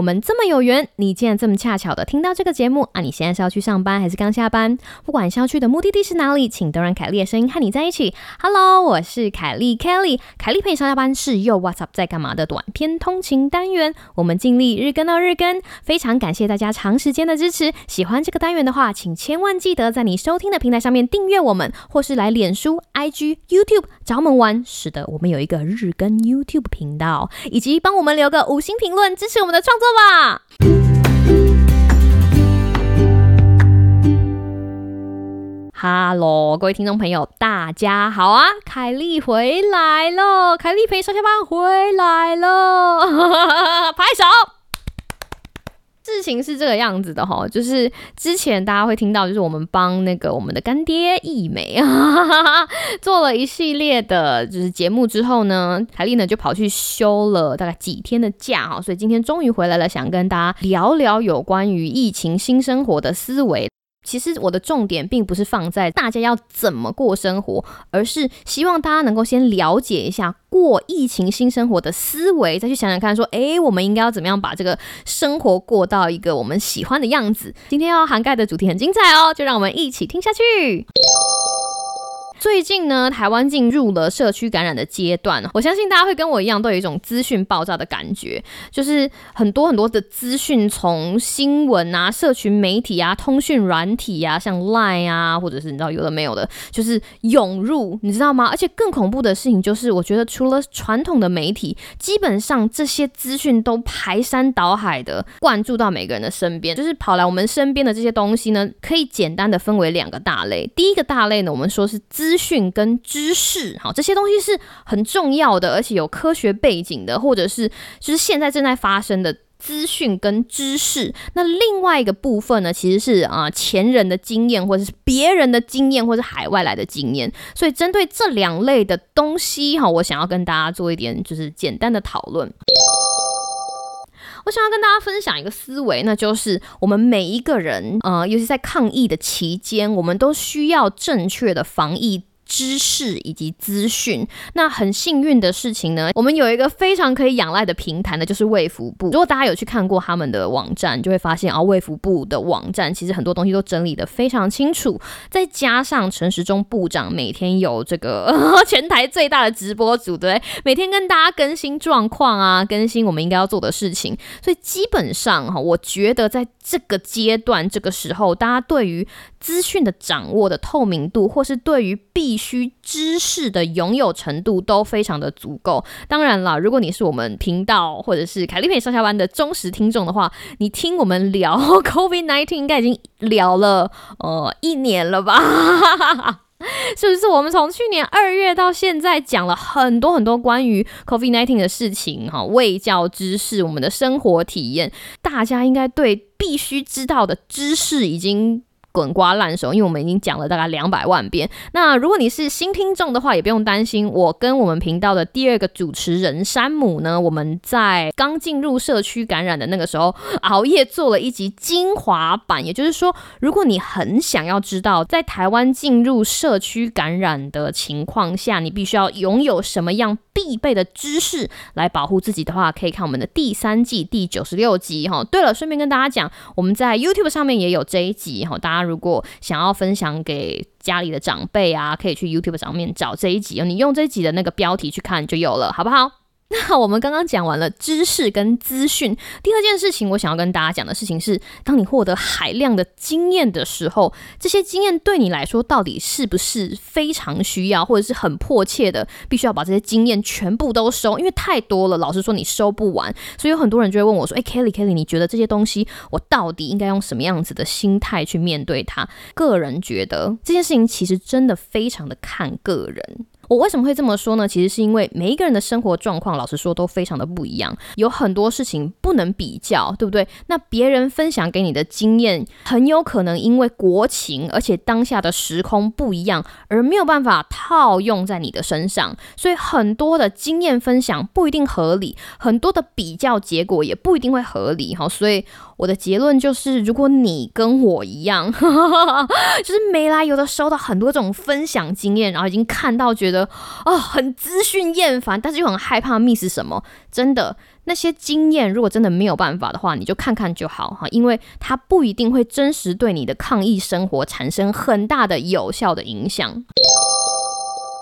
我们这么有缘，你竟然这么恰巧的听到这个节目啊！你现在是要去上班还是刚下班？不管是要去的目的地是哪里，请都让凯莉的声音和你在一起。Hello，我是凯莉 Kelly，凯莉陪你上下班是又 What's up 在干嘛的短篇通勤单元。我们尽力日更到日更，非常感谢大家长时间的支持。喜欢这个单元的话，请千万记得在你收听的平台上面订阅我们，或是来脸书、IG、YouTube 找我们玩。是的，我们有一个日更 YouTube 频道，以及帮我们留个五星评论支持我们的创作吧。哈喽各位听众朋友，大家好啊！凯莉回来了，凯莉陪上下班回来了，拍手。事情是这个样子的哈，就是之前大家会听到，就是我们帮那个我们的干爹易美啊 做了一系列的，就是节目之后呢，凯莉呢就跑去休了大概几天的假哈，所以今天终于回来了，想跟大家聊聊有关于疫情新生活的思维。其实我的重点并不是放在大家要怎么过生活，而是希望大家能够先了解一下过疫情新生活的思维，再去想想看，说，诶，我们应该要怎么样把这个生活过到一个我们喜欢的样子。今天要涵盖的主题很精彩哦，就让我们一起听下去。最近呢，台湾进入了社区感染的阶段。我相信大家会跟我一样，都有一种资讯爆炸的感觉，就是很多很多的资讯从新闻啊、社群媒体啊、通讯软体啊，像 Line 啊，或者是你知道有的没有的，就是涌入，你知道吗？而且更恐怖的事情就是，我觉得除了传统的媒体，基本上这些资讯都排山倒海的灌注到每个人的身边，就是跑来我们身边的这些东西呢，可以简单的分为两个大类。第一个大类呢，我们说是资资讯跟知识，好，这些东西是很重要的，而且有科学背景的，或者是就是现在正在发生的资讯跟知识。那另外一个部分呢，其实是啊前人的经验，或者是别人的经验，或者是海外来的经验。所以针对这两类的东西，哈，我想要跟大家做一点就是简单的讨论。我想要跟大家分享一个思维，那就是我们每一个人，呃，尤其在抗疫的期间，我们都需要正确的防疫。知识以及资讯，那很幸运的事情呢，我们有一个非常可以仰赖的平台呢，就是卫福部。如果大家有去看过他们的网站，就会发现啊，卫福部的网站其实很多东西都整理的非常清楚。再加上陈时中部长每天有这个 全台最大的直播组，对，每天跟大家更新状况啊，更新我们应该要做的事情。所以基本上哈，我觉得在这个阶段、这个时候，大家对于资讯的掌握的透明度，或是对于必需知识的拥有程度都非常的足够。当然了，如果你是我们频道或者是凯丽佩上下班的忠实听众的话，你听我们聊 COVID nineteen 应该已经聊了呃一年了吧？是不是？我们从去年二月到现在讲了很多很多关于 COVID nineteen 的事情哈，卫教知识，我们的生活体验，大家应该对必须知道的知识已经。滚瓜烂熟，因为我们已经讲了大概两百万遍。那如果你是新听众的话，也不用担心。我跟我们频道的第二个主持人山姆呢，我们在刚进入社区感染的那个时候，熬夜做了一集精华版。也就是说，如果你很想要知道在台湾进入社区感染的情况下，你必须要拥有什么样必备的知识来保护自己的话，可以看我们的第三季第九十六集哈。对了，顺便跟大家讲，我们在 YouTube 上面也有这一集哈，大家。如果想要分享给家里的长辈啊，可以去 YouTube 上面找这一集哦。你用这一集的那个标题去看就有了，好不好？那我们刚刚讲完了知识跟资讯，第二件事情我想要跟大家讲的事情是，当你获得海量的经验的时候，这些经验对你来说到底是不是非常需要，或者是很迫切的，必须要把这些经验全部都收？因为太多了，老实说你收不完，所以有很多人就会问我说：“哎，Kelly，Kelly，你觉得这些东西我到底应该用什么样子的心态去面对它？”个人觉得这件事情其实真的非常的看个人。我为什么会这么说呢？其实是因为每一个人的生活状况，老实说都非常的不一样，有很多事情不能比较，对不对？那别人分享给你的经验，很有可能因为国情，而且当下的时空不一样，而没有办法套用在你的身上，所以很多的经验分享不一定合理，很多的比较结果也不一定会合理哈。所以我的结论就是，如果你跟我一样，就是没来由的收到很多这种分享经验，然后已经看到觉得哦很资讯厌烦，但是又很害怕 miss 什么，真的那些经验，如果真的没有办法的话，你就看看就好哈，因为它不一定会真实对你的抗疫生活产生很大的有效的影响。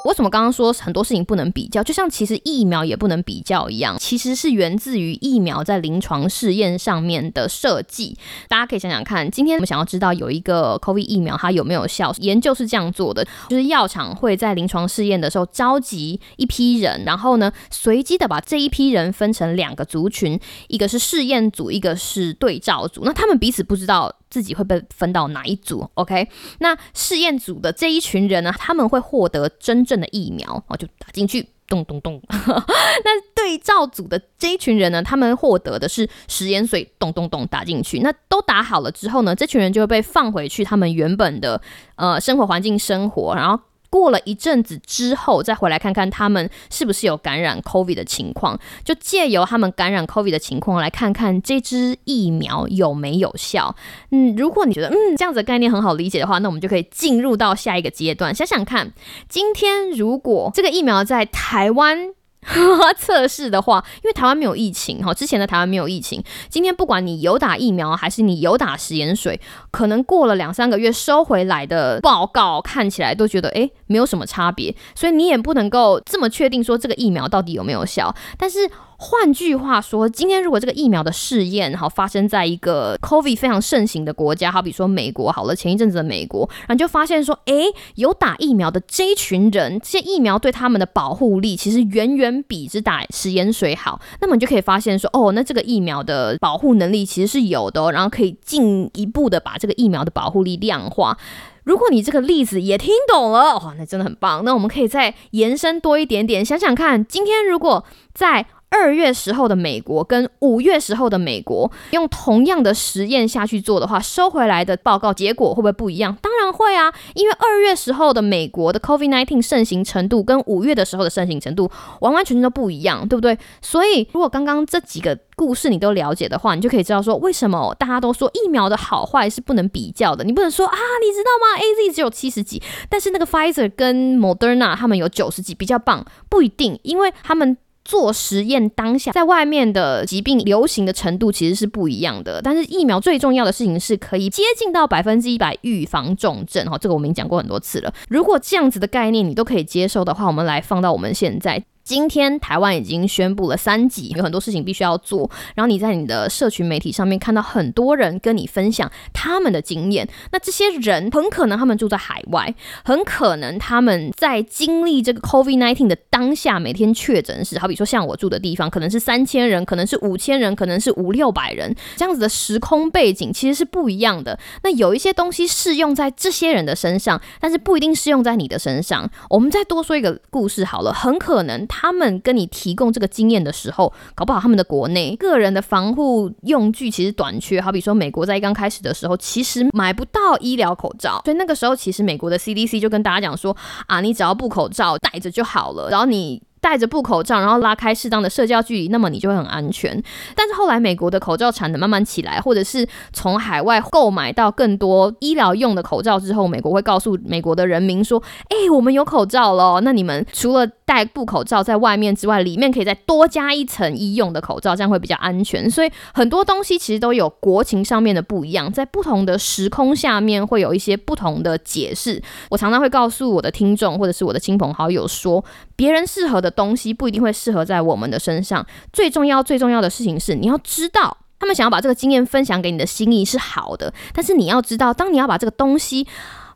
为什么刚刚说很多事情不能比较？就像其实疫苗也不能比较一样，其实是源自于疫苗在临床试验上面的设计。大家可以想想看，今天我们想要知道有一个 COVID 疫苗它有没有效，研究是这样做的，就是药厂会在临床试验的时候召集一批人，然后呢随机的把这一批人分成两个族群，一个是试验组，一个是对照组。那他们彼此不知道。自己会被分到哪一组？OK，那试验组的这一群人呢，他们会获得真正的疫苗哦，就打进去，咚咚咚。那对照组的这一群人呢，他们获得的是食盐水，咚咚咚打进去。那都打好了之后呢，这群人就会被放回去他们原本的呃生活环境生活，然后。过了一阵子之后，再回来看看他们是不是有感染 COVID 的情况，就借由他们感染 COVID 的情况来看看这支疫苗有没有效。嗯，如果你觉得嗯这样子的概念很好理解的话，那我们就可以进入到下一个阶段。想想看，今天如果这个疫苗在台湾。测试的话，因为台湾没有疫情哈，之前的台湾没有疫情。今天不管你有打疫苗还是你有打食盐水，可能过了两三个月收回来的报告看起来都觉得诶没有什么差别，所以你也不能够这么确定说这个疫苗到底有没有效。但是。换句话说，今天如果这个疫苗的试验好发生在一个 COVID 非常盛行的国家，好比说美国好了，前一阵子的美国，然后就发现说，诶，有打疫苗的这一群人，这些疫苗对他们的保护力其实远远比只打食盐水好。那么你就可以发现说，哦，那这个疫苗的保护能力其实是有的，然后可以进一步的把这个疫苗的保护力量化。如果你这个例子也听懂了，哇，那真的很棒。那我们可以再延伸多一点点，想想看，今天如果在二月时候的美国跟五月时候的美国用同样的实验下去做的话，收回来的报告结果会不会不一样？当然会啊，因为二月时候的美国的 COVID-19 盛行程度跟五月的时候的盛行程度完完全全都不一样，对不对？所以如果刚刚这几个故事你都了解的话，你就可以知道说为什么大家都说疫苗的好坏是不能比较的。你不能说啊，你知道吗？A Z 只有七十几，但是那个 Pfizer 跟 Moderna 他们有九十几，比较棒，不一定，因为他们。做实验当下，在外面的疾病流行的程度其实是不一样的。但是疫苗最重要的事情是可以接近到百分之一百预防重症，哈，这个我们已经讲过很多次了。如果这样子的概念你都可以接受的话，我们来放到我们现在。今天台湾已经宣布了三级，有很多事情必须要做。然后你在你的社群媒体上面看到很多人跟你分享他们的经验，那这些人很可能他们住在海外，很可能他们在经历这个 COVID-19 的当下，每天确诊是，好比说像我住的地方，可能是三千人，可能是五千人，可能是五六百人，这样子的时空背景其实是不一样的。那有一些东西适用在这些人的身上，但是不一定适用在你的身上。我们再多说一个故事好了，很可能他他们跟你提供这个经验的时候，搞不好他们的国内个人的防护用具其实短缺。好比说，美国在刚开始的时候，其实买不到医疗口罩，所以那个时候其实美国的 CDC 就跟大家讲说啊，你只要布口罩戴着就好了，然后你。戴着布口罩，然后拉开适当的社交距离，那么你就会很安全。但是后来美国的口罩产能慢慢起来，或者是从海外购买到更多医疗用的口罩之后，美国会告诉美国的人民说：“哎，我们有口罩了，那你们除了戴布口罩在外面之外，里面可以再多加一层医用的口罩，这样会比较安全。”所以很多东西其实都有国情上面的不一样，在不同的时空下面会有一些不同的解释。我常常会告诉我的听众或者是我的亲朋好友说，别人适合的。东西不一定会适合在我们的身上。最重要、最重要的事情是，你要知道，他们想要把这个经验分享给你的心意是好的。但是你要知道，当你要把这个东西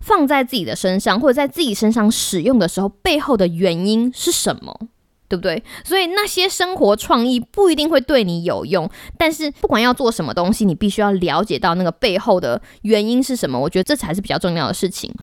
放在自己的身上，或者在自己身上使用的时候，背后的原因是什么？对不对？所以那些生活创意不一定会对你有用。但是不管要做什么东西，你必须要了解到那个背后的原因是什么。我觉得这才是比较重要的事情。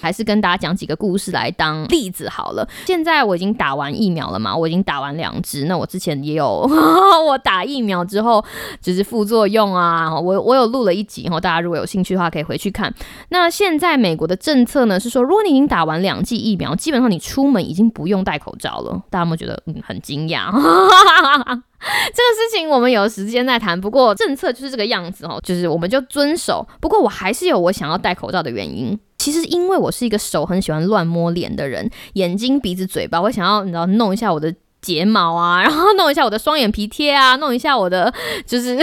还是跟大家讲几个故事来当例子好了。现在我已经打完疫苗了嘛，我已经打完两支。那我之前也有，我打疫苗之后就是副作用啊，我我有录了一集，然后大家如果有兴趣的话可以回去看。那现在美国的政策呢是说，如果你已经打完两剂疫苗，基本上你出门已经不用戴口罩了。大家有没有觉得嗯很惊讶？这个事情我们有时间再谈。不过政策就是这个样子哦，就是我们就遵守。不过我还是有我想要戴口罩的原因。其实因为我是一个手很喜欢乱摸脸的人，眼睛、鼻子、嘴巴，我想要你知道弄一下我的。睫毛啊，然后弄一下我的双眼皮贴啊，弄一下我的 就是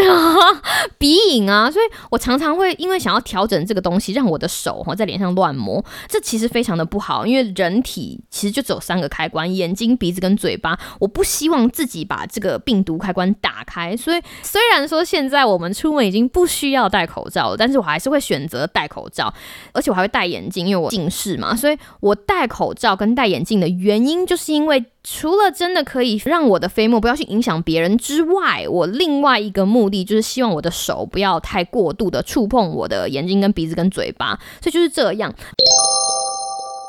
鼻影啊，所以我常常会因为想要调整这个东西，让我的手哈在脸上乱摸，这其实非常的不好，因为人体其实就只有三个开关：眼睛、鼻子跟嘴巴。我不希望自己把这个病毒开关打开，所以虽然说现在我们出门已经不需要戴口罩了，但是我还是会选择戴口罩，而且我还会戴眼镜，因为我近视嘛，所以我戴口罩跟戴眼镜的原因就是因为。除了真的可以让我的飞沫不要去影响别人之外，我另外一个目的就是希望我的手不要太过度的触碰我的眼睛、跟鼻子、跟嘴巴，所以就是这样。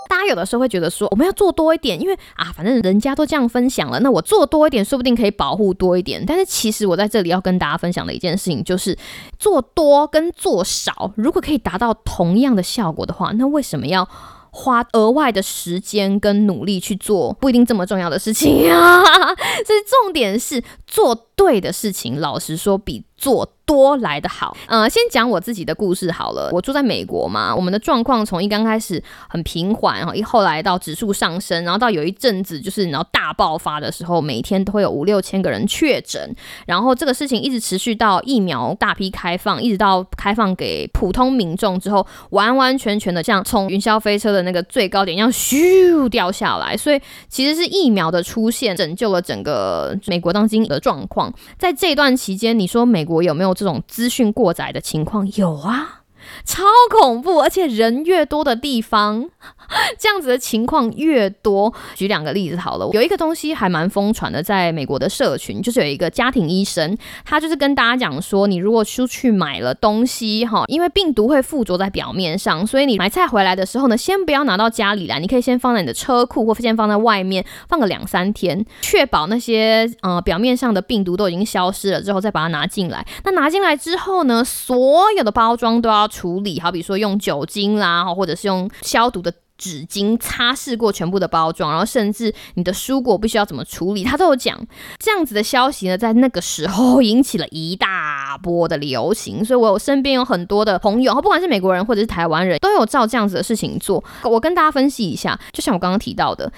大家有的时候会觉得说，我们要做多一点，因为啊，反正人家都这样分享了，那我做多一点，说不定可以保护多一点。但是其实我在这里要跟大家分享的一件事情，就是做多跟做少，如果可以达到同样的效果的话，那为什么要？花额外的时间跟努力去做不一定这么重要的事情啊，所以重点是做对的事情。老实说，比做。多来的好，呃，先讲我自己的故事好了。我住在美国嘛，我们的状况从一刚开始很平缓，然后一后来到指数上升，然后到有一阵子就是然后大爆发的时候，每天都会有五六千个人确诊，然后这个事情一直持续到疫苗大批开放，一直到开放给普通民众之后，完完全全的像从云霄飞车的那个最高点一样咻掉下来。所以其实是疫苗的出现拯救了整个美国当今的状况。在这段期间，你说美国有没有？这种资讯过载的情况有啊。超恐怖，而且人越多的地方，这样子的情况越多。举两个例子好了，有一个东西还蛮疯传的，在美国的社群，就是有一个家庭医生，他就是跟大家讲说，你如果出去买了东西哈，因为病毒会附着在表面上，所以你买菜回来的时候呢，先不要拿到家里来，你可以先放在你的车库，或先放在外面放个两三天，确保那些呃表面上的病毒都已经消失了之后，再把它拿进来。那拿进来之后呢，所有的包装都要。处理好比说用酒精啦，或者是用消毒的纸巾擦拭过全部的包装，然后甚至你的蔬果必须要怎么处理，他都有讲。这样子的消息呢，在那个时候引起了一大波的流行，所以我有身边有很多的朋友，不管是美国人或者是台湾人都有照这样子的事情做。我跟大家分析一下，就像我刚刚提到的。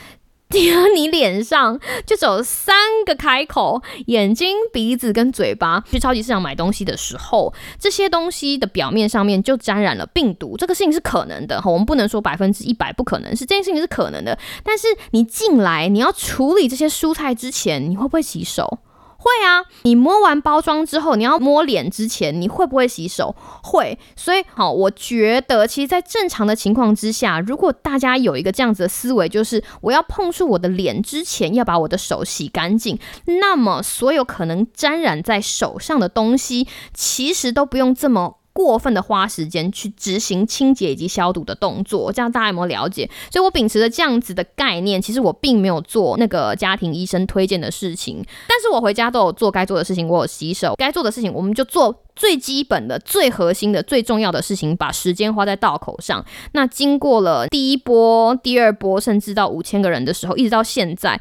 你脸上就只有三个开口：眼睛、鼻子跟嘴巴。去超级市场买东西的时候，这些东西的表面上面就沾染了病毒。这个事情是可能的，我们不能说百分之一百不可能，是这件事情是可能的。但是你进来，你要处理这些蔬菜之前，你会不会洗手？会啊，你摸完包装之后，你要摸脸之前，你会不会洗手？会。所以，好，我觉得其实，在正常的情况之下，如果大家有一个这样子的思维，就是我要碰触我的脸之前，要把我的手洗干净，那么所有可能沾染在手上的东西，其实都不用这么。过分的花时间去执行清洁以及消毒的动作，这样大家有没有了解？所以我秉持着这样子的概念，其实我并没有做那个家庭医生推荐的事情，但是我回家都有做该做的事情，我有洗手，该做的事情我们就做最基本的、最核心的、最重要的事情，把时间花在道口上。那经过了第一波、第二波，甚至到五千个人的时候，一直到现在。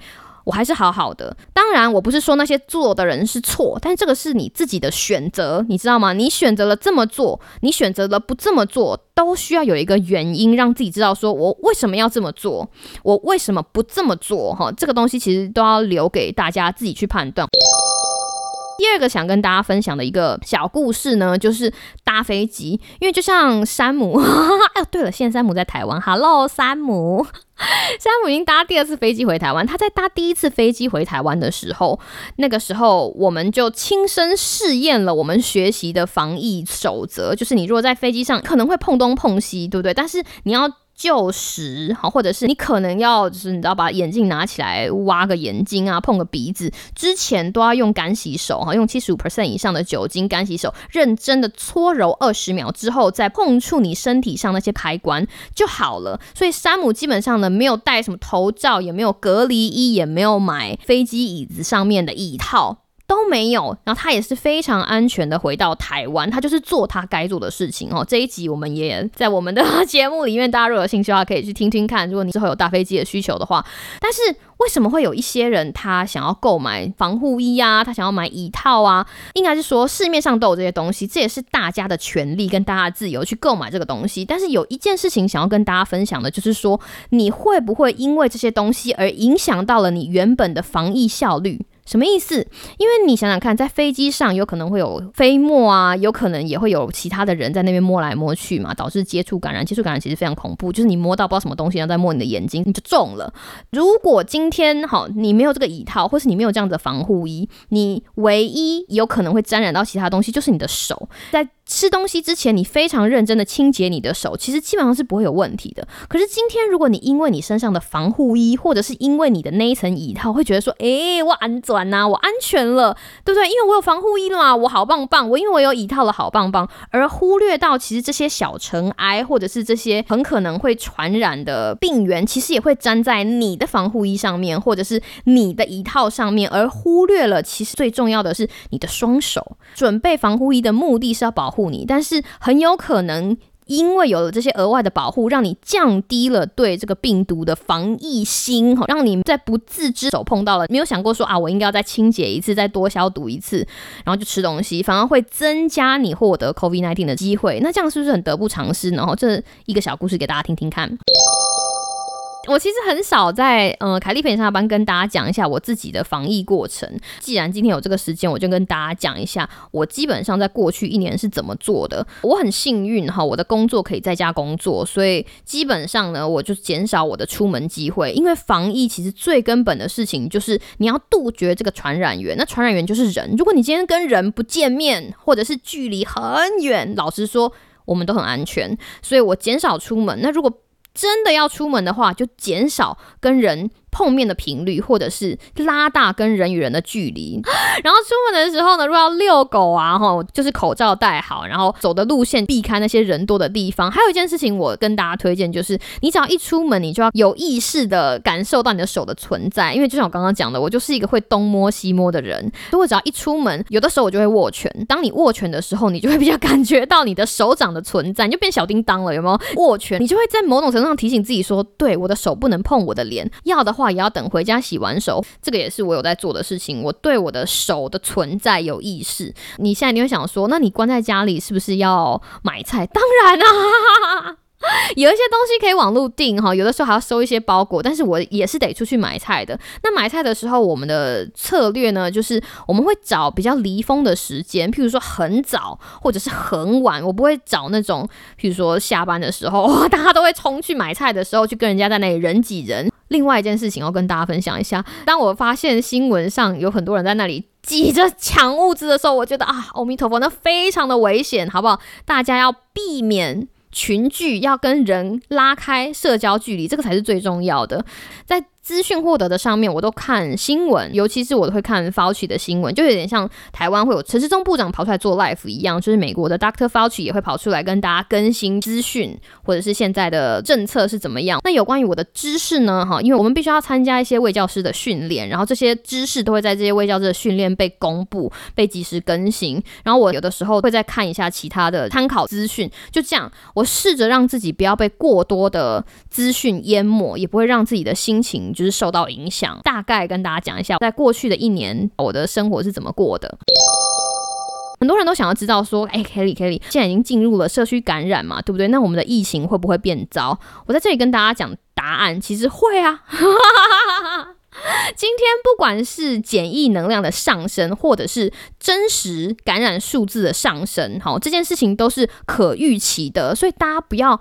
我还是好好的，当然我不是说那些做的人是错，但这个是你自己的选择，你知道吗？你选择了这么做，你选择了不这么做，都需要有一个原因，让自己知道说我为什么要这么做，我为什么不这么做？哈，这个东西其实都要留给大家自己去判断。第二个想跟大家分享的一个小故事呢，就是搭飞机，因为就像山姆，哎，对了，现在山姆在台湾，Hello，山姆。山姆已经搭第二次飞机回台湾。他在搭第一次飞机回台湾的时候，那个时候我们就亲身试验了我们学习的防疫守则，就是你如果在飞机上可能会碰东碰西，对不对？但是你要。旧时，好，或者是你可能要就是你知道把眼镜拿起来挖个眼睛啊，碰个鼻子，之前都要用干洗手哈，用七十五 percent 以上的酒精干洗手，认真的搓揉二十秒之后，再碰触你身体上那些开关就好了。所以山姆基本上呢，没有戴什么头罩，也没有隔离衣，也没有买飞机椅子上面的椅套。都没有，然后他也是非常安全的回到台湾，他就是做他该做的事情哦。这一集我们也在我们的节目里面，大家如果有兴趣的话，可以去听听看。如果你之后有搭飞机的需求的话，但是为什么会有一些人他想要购买防护衣啊，他想要买椅套啊？应该是说市面上都有这些东西，这也是大家的权利跟大家的自由去购买这个东西。但是有一件事情想要跟大家分享的，就是说你会不会因为这些东西而影响到了你原本的防疫效率？什么意思？因为你想想看，在飞机上有可能会有飞沫啊，有可能也会有其他的人在那边摸来摸去嘛，导致接触感染。接触感染其实非常恐怖，就是你摸到不知道什么东西，然后再摸你的眼睛，你就中了。如果今天好，你没有这个椅套，或是你没有这样的防护衣，你唯一有可能会沾染到其他东西，就是你的手在。吃东西之前，你非常认真的清洁你的手，其实基本上是不会有问题的。可是今天，如果你因为你身上的防护衣，或者是因为你的那一层椅套，会觉得说，哎，我安全呐，我安全了，对不对？因为我有防护衣了嘛，我好棒棒。我因为我有椅套了，好棒棒。而忽略到其实这些小尘埃，或者是这些很可能会传染的病源，其实也会粘在你的防护衣上面，或者是你的椅套上面，而忽略了其实最重要的是你的双手。准备防护衣的目的是要保护。护你，但是很有可能因为有了这些额外的保护，让你降低了对这个病毒的防疫心，哈，让你在不自知手碰到了，没有想过说啊，我应该要再清洁一次，再多消毒一次，然后就吃东西，反而会增加你获得 COVID-19 的机会。那这样是不是很得不偿失？然后这一个小故事给大家听听看。我其实很少在呃凯利培上班跟大家讲一下我自己的防疫过程。既然今天有这个时间，我就跟大家讲一下我基本上在过去一年是怎么做的。我很幸运哈，我的工作可以在家工作，所以基本上呢，我就减少我的出门机会。因为防疫其实最根本的事情就是你要杜绝这个传染源。那传染源就是人。如果你今天跟人不见面，或者是距离很远，老实说，我们都很安全。所以我减少出门。那如果真的要出门的话，就减少跟人。碰面的频率，或者是拉大跟人与人的距离。然后出门的时候呢，如果要遛狗啊，哈，就是口罩戴好，然后走的路线避开那些人多的地方。还有一件事情，我跟大家推荐，就是你只要一出门，你就要有意识的感受到你的手的存在。因为就像我刚刚讲的，我就是一个会东摸西摸的人。如果只要一出门，有的时候我就会握拳。当你握拳的时候，你就会比较感觉到你的手掌的存在，你就变小叮当了，有没有？握拳，你就会在某种程度上提醒自己说，对，我的手不能碰我的脸。要的。话也要等回家洗完手，这个也是我有在做的事情。我对我的手的存在有意识。你现在你会想说，那你关在家里是不是要买菜？当然啊。有一些东西可以网络订哈，有的时候还要收一些包裹，但是我也是得出去买菜的。那买菜的时候，我们的策略呢，就是我们会找比较离峰的时间，譬如说很早或者是很晚，我不会找那种譬如说下班的时候，大家都会冲去买菜的时候，去跟人家在那里人挤人。另外一件事情要跟大家分享一下，当我发现新闻上有很多人在那里挤着抢物资的时候，我觉得啊，阿弥陀佛，那非常的危险，好不好？大家要避免。群聚要跟人拉开社交距离，这个才是最重要的。在资讯获得的上面，我都看新闻，尤其是我都会看 Fauci 的新闻，就有点像台湾会有陈世忠部长跑出来做 live 一样，就是美国的 Doctor Fauci 也会跑出来跟大家更新资讯，或者是现在的政策是怎么样。那有关于我的知识呢？哈，因为我们必须要参加一些卫教师的训练，然后这些知识都会在这些卫教师的训练被公布、被及时更新。然后我有的时候会再看一下其他的参考资讯，就这样，我试着让自己不要被过多的资讯淹没，也不会让自己的心情。就是受到影响，大概跟大家讲一下，在过去的一年，我的生活是怎么过的。很多人都想要知道说，哎，Kelly，Kelly，现在已经进入了社区感染嘛，对不对？那我们的疫情会不会变糟？我在这里跟大家讲答案，其实会啊。今天不管是检疫能量的上升，或者是真实感染数字的上升，好，这件事情都是可预期的，所以大家不要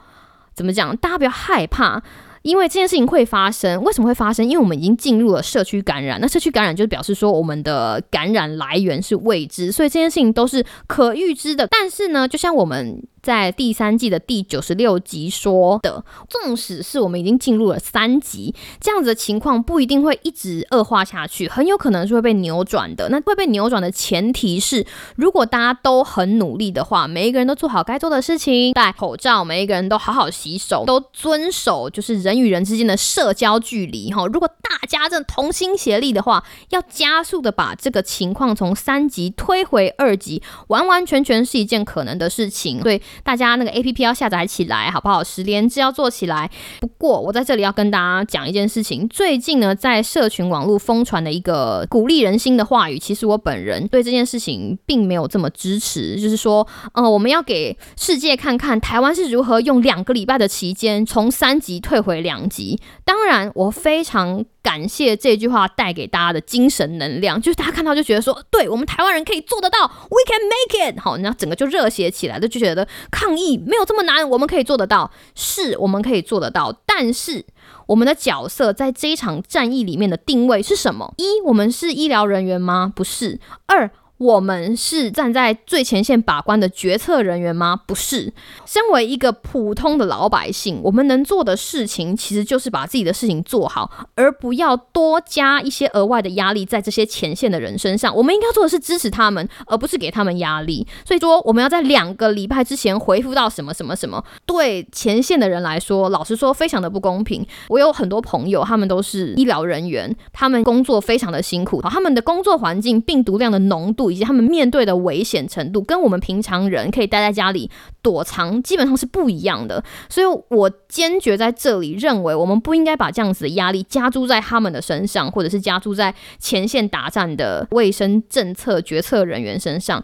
怎么讲，大家不要害怕。因为这件事情会发生，为什么会发生？因为我们已经进入了社区感染，那社区感染就是表示说我们的感染来源是未知，所以这件事情都是可预知的。但是呢，就像我们在第三季的第九十六集说的，纵使是我们已经进入了三级，这样子的情况不一定会一直恶化下去，很有可能是会被扭转的。那会被扭转的前提是，如果大家都很努力的话，每一个人都做好该做的事情，戴口罩，每一个人都好好洗手，都遵守就是人与人之间的社交距离。哈，如果大家真的同心协力的话，要加速的把这个情况从三级推回二级，完完全全是一件可能的事情。对。大家那个 A P P 要下载起来，好不好？十连制要做起来。不过我在这里要跟大家讲一件事情，最近呢，在社群网络疯传的一个鼓励人心的话语，其实我本人对这件事情并没有这么支持。就是说，呃，我们要给世界看看台湾是如何用两个礼拜的期间从三级退回两级。当然，我非常。感谢这句话带给大家的精神能量，就是大家看到就觉得说，对我们台湾人可以做得到，We can make it。好，然后整个就热血起来，就就觉得抗疫没有这么难，我们可以做得到，是我们可以做得到。但是我们的角色在这一场战役里面的定位是什么？一，我们是医疗人员吗？不是。二。我们是站在最前线把关的决策人员吗？不是。身为一个普通的老百姓，我们能做的事情其实就是把自己的事情做好，而不要多加一些额外的压力在这些前线的人身上。我们应该做的是支持他们，而不是给他们压力。所以说，我们要在两个礼拜之前回复到什么什么什么，对前线的人来说，老实说非常的不公平。我有很多朋友，他们都是医疗人员，他们工作非常的辛苦，他们的工作环境病毒量的浓度。以及他们面对的危险程度，跟我们平常人可以待在家里躲藏，基本上是不一样的。所以我坚决在这里认为，我们不应该把这样子的压力加注在他们的身上，或者是加注在前线打战的卫生政策决策人员身上。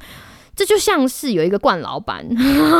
这就像是有一个冠老板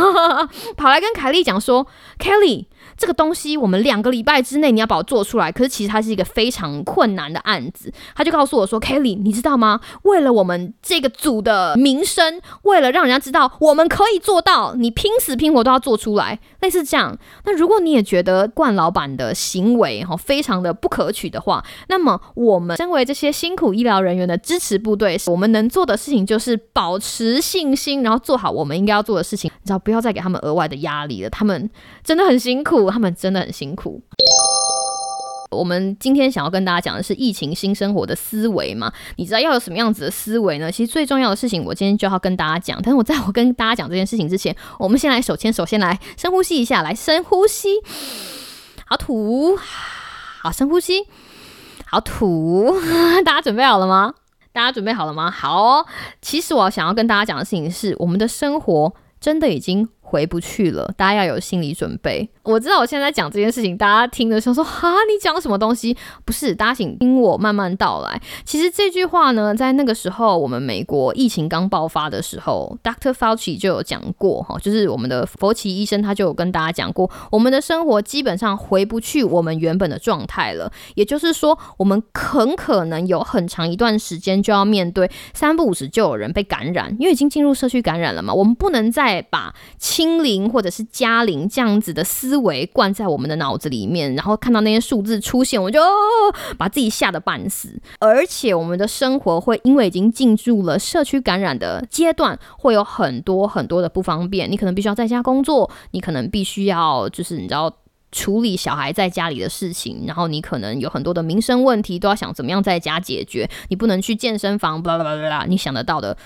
跑来跟凯莉讲说：“Kelly。”这个东西我们两个礼拜之内你要把我做出来，可是其实它是一个非常困难的案子。他就告诉我说：“Kelly，你知道吗？为了我们这个组的名声，为了让人家知道我们可以做到，你拼死拼活都要做出来。”类似这样。那如果你也觉得冠老板的行为哈非常的不可取的话，那么我们身为这些辛苦医疗人员的支持部队，我们能做的事情就是保持信信心，然后做好我们应该要做的事情。你知道，不要再给他们额外的压力了，他们真的很辛苦。他们真的很辛苦。我们今天想要跟大家讲的是疫情新生活的思维嘛？你知道要有什么样子的思维呢？其实最重要的事情，我今天就要跟大家讲。但是我在我跟大家讲这件事情之前，我们先来手牵手，先来深呼吸一下，来深呼吸，好吐，好深呼吸，好吐。大家准备好了吗？大家准备好了吗？好。其实我想要跟大家讲的事情是，我们的生活真的已经。回不去了，大家要有心理准备。我知道我现在讲这件事情，大家听的时候说：“哈，你讲什么东西？”不是，大家请听我慢慢道来。其实这句话呢，在那个时候，我们美国疫情刚爆发的时候，Dr. Fauci 就有讲过哈，就是我们的佛奇医生他就有跟大家讲过，我们的生活基本上回不去我们原本的状态了。也就是说，我们很可能有很长一段时间就要面对三不五时就有人被感染，因为已经进入社区感染了嘛。我们不能再把清零或者是加零这样子的思维灌在我们的脑子里面，然后看到那些数字出现，我就把自己吓得半死。而且我们的生活会因为已经进入了社区感染的阶段，会有很多很多的不方便。你可能必须要在家工作，你可能必须要就是你知道处理小孩在家里的事情，然后你可能有很多的民生问题都要想怎么样在家解决。你不能去健身房，巴拉巴拉巴拉，你想得到的。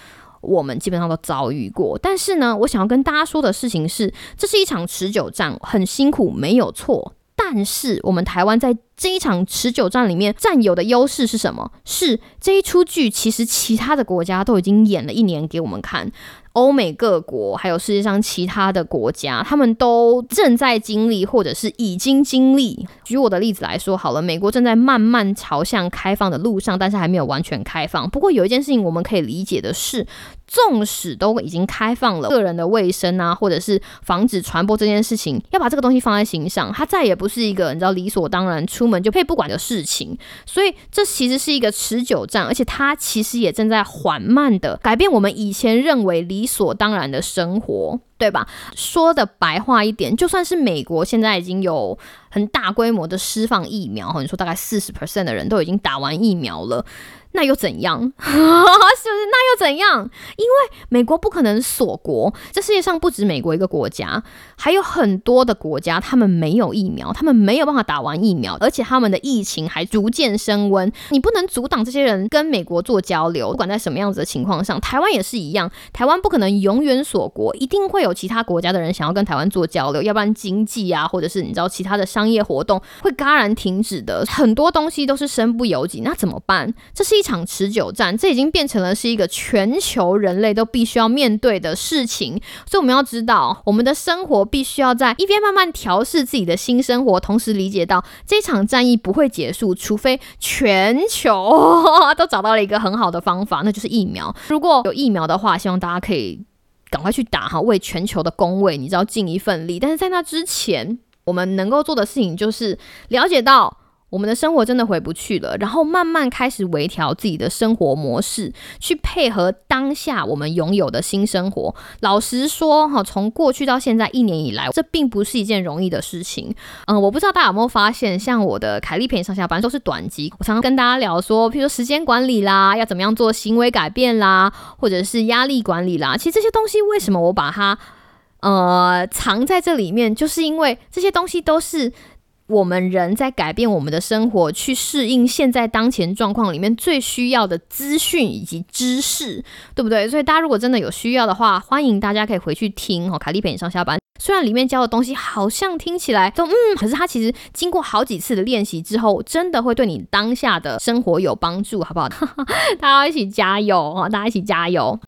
我们基本上都遭遇过，但是呢，我想要跟大家说的事情是，这是一场持久战，很辛苦，没有错。但是我们台湾在这一场持久战里面占有的优势是什么？是这一出剧，其实其他的国家都已经演了一年给我们看。欧美各国，还有世界上其他的国家，他们都正在经历，或者是已经经历。举我的例子来说，好了，美国正在慢慢朝向开放的路上，但是还没有完全开放。不过有一件事情我们可以理解的是，纵使都已经开放了，个人的卫生啊，或者是防止传播这件事情，要把这个东西放在心上，它再也不是一个你知道理所当然出们就配不管的事情。所以这其实是一个持久战，而且它其实也正在缓慢的改变我们以前认为理。所当然的生活，对吧？说的白话一点，就算是美国现在已经有很大规模的释放疫苗，你说大概四十 percent 的人都已经打完疫苗了，那又怎样？是不是？那又怎样？因为美国不可能锁国，这世界上不止美国一个国家，还有很多的国家，他们没有疫苗，他们没有办法打完疫苗，而且他们的疫情还逐渐升温。你不能阻挡这些人跟美国做交流，不管在什么样子的情况上，台湾也是一样，台湾不可能永远锁国，一定会有其他国家的人想要跟台湾做交流，要不然经济啊，或者是你知道其他的商业活动会戛然停止的，很多东西都是身不由己，那怎么办？这是一场持久战，这已经变成了是一个全球人类都必须要面对的事情。所以我们要知道，我们的生活必须要在一边慢慢调试自己的新生活，同时理解到这场战役不会结束，除非全球 都找到了一个很好的方法，那就是疫苗。如果有疫苗的话，希望大家可以赶快去打哈，为全球的工位，你知道尽一份力。但是在那之前，我们能够做的事情就是了解到。我们的生活真的回不去了，然后慢慢开始微调自己的生活模式，去配合当下我们拥有的新生活。老实说，哈，从过去到现在一年以来，这并不是一件容易的事情。嗯，我不知道大家有没有发现，像我的凯利陪你上下班都是短集，我常常跟大家聊说，譬如说时间管理啦，要怎么样做行为改变啦，或者是压力管理啦。其实这些东西为什么我把它呃藏在这里面，就是因为这些东西都是。我们人在改变我们的生活，去适应现在当前状况里面最需要的资讯以及知识，对不对？所以大家如果真的有需要的话，欢迎大家可以回去听哦。凯丽陪你上下班，虽然里面教的东西好像听起来都嗯，可是它其实经过好几次的练习之后，真的会对你当下的生活有帮助，好不好？大家一起加油哦！大家一起加油。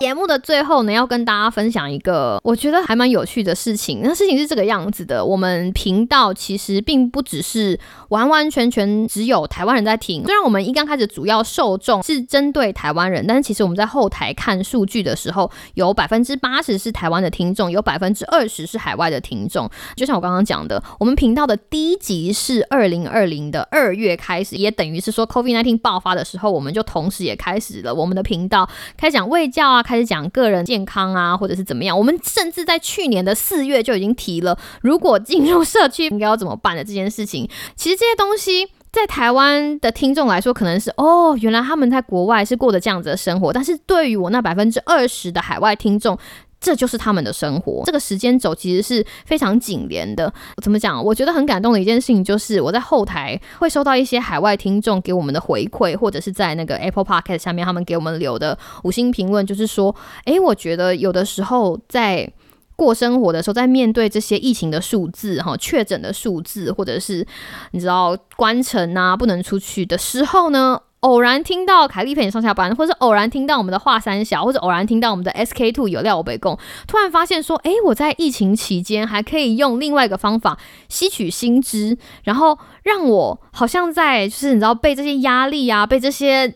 节目的最后呢，要跟大家分享一个我觉得还蛮有趣的事情。那事情是这个样子的：我们频道其实并不只是完完全全只有台湾人在听。虽然我们一刚开始主要受众是针对台湾人，但是其实我们在后台看数据的时候，有百分之八十是台湾的听众，有百分之二十是海外的听众。就像我刚刚讲的，我们频道的第一集是二零二零的二月开始，也等于是说 COVID-19 爆发的时候，我们就同时也开始了我们的频道，开讲卫教啊。开始讲个人健康啊，或者是怎么样？我们甚至在去年的四月就已经提了，如果进入社区应该要怎么办的这件事情。其实这些东西在台湾的听众来说，可能是哦，原来他们在国外是过着这样子的生活。但是对于我那百分之二十的海外听众，这就是他们的生活，这个时间轴其实是非常紧连的。怎么讲？我觉得很感动的一件事情，就是我在后台会收到一些海外听众给我们的回馈，或者是在那个 Apple Podcast 下面他们给我们留的五星评论，就是说，诶，我觉得有的时候在过生活的时候，在面对这些疫情的数字、哈确诊的数字，或者是你知道关城啊不能出去的时候呢？偶然听到凯丽陪你上下班，或是偶然听到我们的华三小，或者偶然听到我们的 SK Two 有料我被供，突然发现说，哎，我在疫情期间还可以用另外一个方法吸取新知，然后让我好像在就是你知道被这些压力啊，被这些。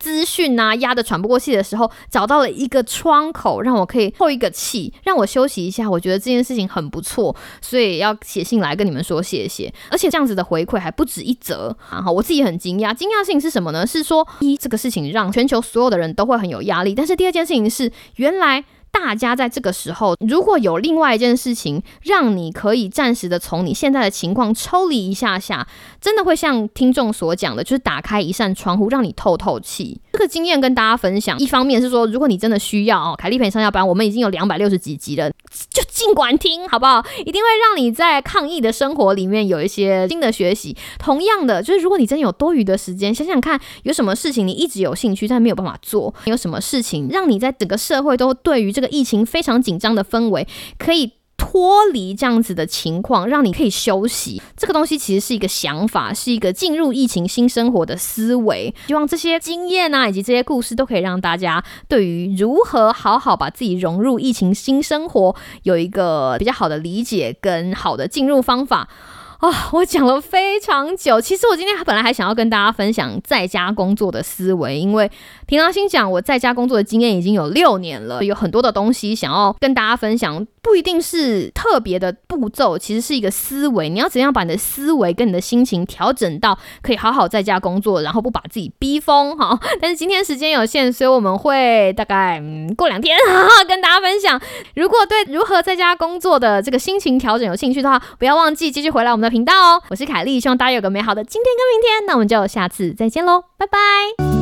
资讯啊，压得喘不过气的时候，找到了一个窗口，让我可以透一个气，让我休息一下。我觉得这件事情很不错，所以要写信来跟你们说谢谢。而且这样子的回馈还不止一则啊！好，我自己很惊讶，惊讶性是什么呢？是说一这个事情让全球所有的人都会很有压力，但是第二件事情是原来。大家在这个时候，如果有另外一件事情让你可以暂时的从你现在的情况抽离一下下，真的会像听众所讲的，就是打开一扇窗户，让你透透气。这个经验跟大家分享，一方面是说，如果你真的需要哦，凯利陪你上下班，我们已经有两百六十几集了，就尽管听好不好？一定会让你在抗疫的生活里面有一些新的学习。同样的，就是如果你真的有多余的时间，想想看，有什么事情你一直有兴趣但没有办法做，有什么事情让你在整个社会都对于。这个疫情非常紧张的氛围，可以脱离这样子的情况，让你可以休息。这个东西其实是一个想法，是一个进入疫情新生活的思维。希望这些经验啊，以及这些故事，都可以让大家对于如何好好把自己融入疫情新生活，有一个比较好的理解跟好的进入方法。啊，我讲了非常久。其实我今天本来还想要跟大家分享在家工作的思维，因为平常心讲，我在家工作的经验已经有六年了，有很多的东西想要跟大家分享。不一定是特别的步骤，其实是一个思维。你要怎样把你的思维跟你的心情调整到可以好好在家工作，然后不把自己逼疯哈。但是今天时间有限，所以我们会大概嗯过两天跟大家分享。如果对如何在家工作的这个心情调整有兴趣的话，不要忘记继续回来我们的频道哦。我是凯丽，希望大家有个美好的今天跟明天。那我们就下次再见喽，拜拜。